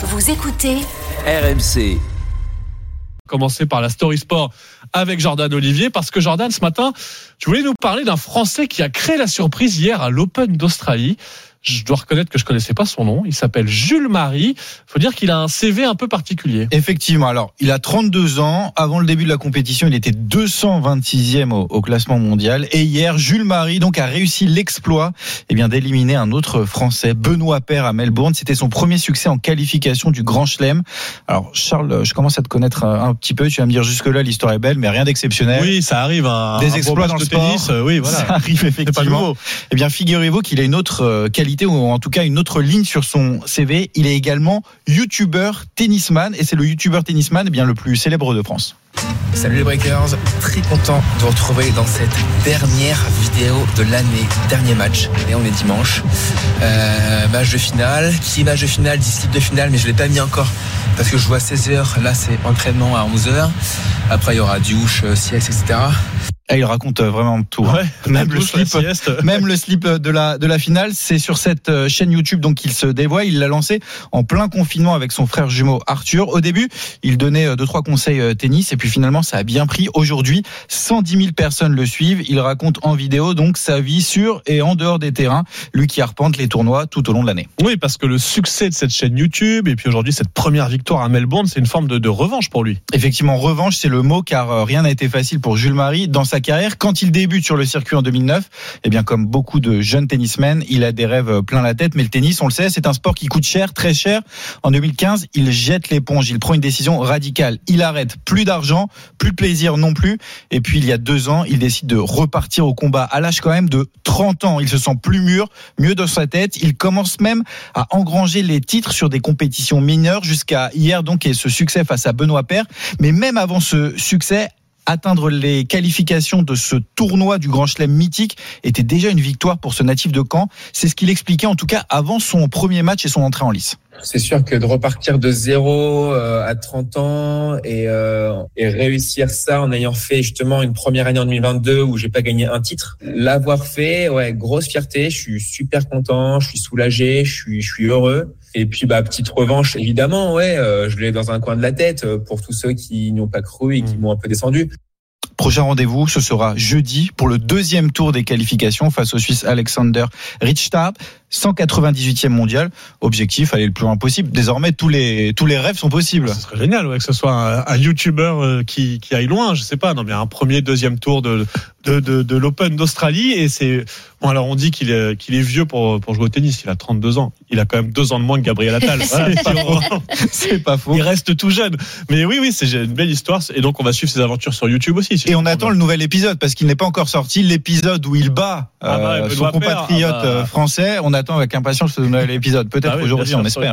Vous écoutez RMC. commencer par la Story Sport avec Jordan Olivier parce que Jordan ce matin, tu voulais nous parler d'un Français qui a créé la surprise hier à l'Open d'Australie. Je dois reconnaître que je connaissais pas son nom. Il s'appelle Jules Marie. Faut dire qu'il a un CV un peu particulier. Effectivement. Alors, il a 32 ans. Avant le début de la compétition, il était 226e au, au classement mondial. Et hier, Jules Marie donc a réussi l'exploit, eh bien, d'éliminer un autre Français, Benoît Paire à Melbourne. C'était son premier succès en qualification du Grand Chelem. Alors, Charles, je commence à te connaître un, un petit peu. Tu vas me dire jusque là, l'histoire est belle, mais rien d'exceptionnel. Oui, ça arrive. Un, Des un exploits dans le de tennis. sport. euh, Oui, voilà. Ça arrive pas effectivement. nouveau. Eh bien, figurez-vous qu'il a une autre euh, ou en tout cas une autre ligne sur son CV. Il est également youtubeur tennisman, et c'est le youtubeur tennisman eh bien, le plus célèbre de France. Salut les breakers, très content de vous retrouver dans cette dernière vidéo de l'année, dernier match. Et on est dimanche. Euh, match de finale. Qui match de finale? Dit slip de finale, mais je l'ai pas mis encore parce que je joue à 16h. Là, c'est entraînement à 11h. Après, il y aura douche, euh, sieste, etc. Ah, il raconte euh, vraiment tout. hein. Même le slip. Même le slip de la de la finale, c'est sur cette euh, chaîne YouTube donc il se dévoile. Il l'a lancé en plein confinement avec son frère jumeau Arthur. Au début, il donnait euh, deux trois conseils tennis et puis finalement ça a bien pris. Aujourd'hui, 110 000 personnes le suivent. Il raconte en vidéo donc sa vie sur et en dehors des terrains. Lui qui arpente les tournois tout au long de l'année. Oui, parce que le succès de cette chaîne YouTube et puis aujourd'hui cette première victoire à Melbourne, c'est une forme de, de revanche pour lui. Effectivement, revanche, c'est le mot car rien n'a été facile pour Jules Marie dans sa carrière. Quand il débute sur le circuit en 2009, eh bien comme beaucoup de jeunes tennismen, il a des rêves euh, plein la tête. Mais le tennis, on le sait, c'est un sport qui coûte cher, très cher. En 2015, il jette l'éponge. Il prend une décision radicale. Il arrête. Plus d'argent, plus de plaisir non plus. Et puis il y a deux ans, il décide de repartir au combat à l'âge quand même de 30 ans. Il se sent plus mûr, mieux dans sa tête. Il commence même à engranger les titres sur des compétitions mineures jusqu'à hier donc et ce succès face à Benoît Paire. Mais même avant ce succès, atteindre les qualifications de ce tournoi du Grand Chelem mythique était déjà une victoire pour ce natif de Caen. C'est ce qu'il expliquait en tout cas avant son premier match et son entrée en lice. C'est sûr que de repartir de zéro euh, à 30 ans et, euh, et réussir ça en ayant fait justement une première année en 2022 où j'ai pas gagné un titre, l'avoir fait, ouais, grosse fierté. Je suis super content, je suis soulagé, je suis, je suis heureux. Et puis bah petite revanche évidemment, ouais, euh, je l'ai dans un coin de la tête pour tous ceux qui n'y ont pas cru et qui m'ont un peu descendu. Prochain rendez-vous, ce sera jeudi pour le deuxième tour des qualifications face au Suisse Alexander Richtard, 198e mondial. Objectif, aller le plus loin possible. Désormais, tous les, tous les rêves sont possibles. Ce serait génial ouais, que ce soit un, un YouTuber euh, qui, qui aille loin. Je sais pas, non mais un premier, deuxième tour de de, de, de l'Open d'Australie et c'est bon alors on dit qu'il est qu'il est vieux pour pour jouer au tennis. Il a 32 ans. Il a quand même deux ans de moins que Gabriel Attal. Voilà, C'est pas pas faux. il reste tout jeune. Mais oui, oui, c'est une belle histoire. Et donc, on va suivre ses aventures sur YouTube aussi. si Et on attend bien. le nouvel épisode parce qu'il n'est pas encore sorti. L'épisode où il bat Ah bah, euh, Benoît son Paire, compatriote ah bah. euh, français. On attend avec impatience ce nouvel épisode. Peut-être Ah oui, aujourd'hui, on espère.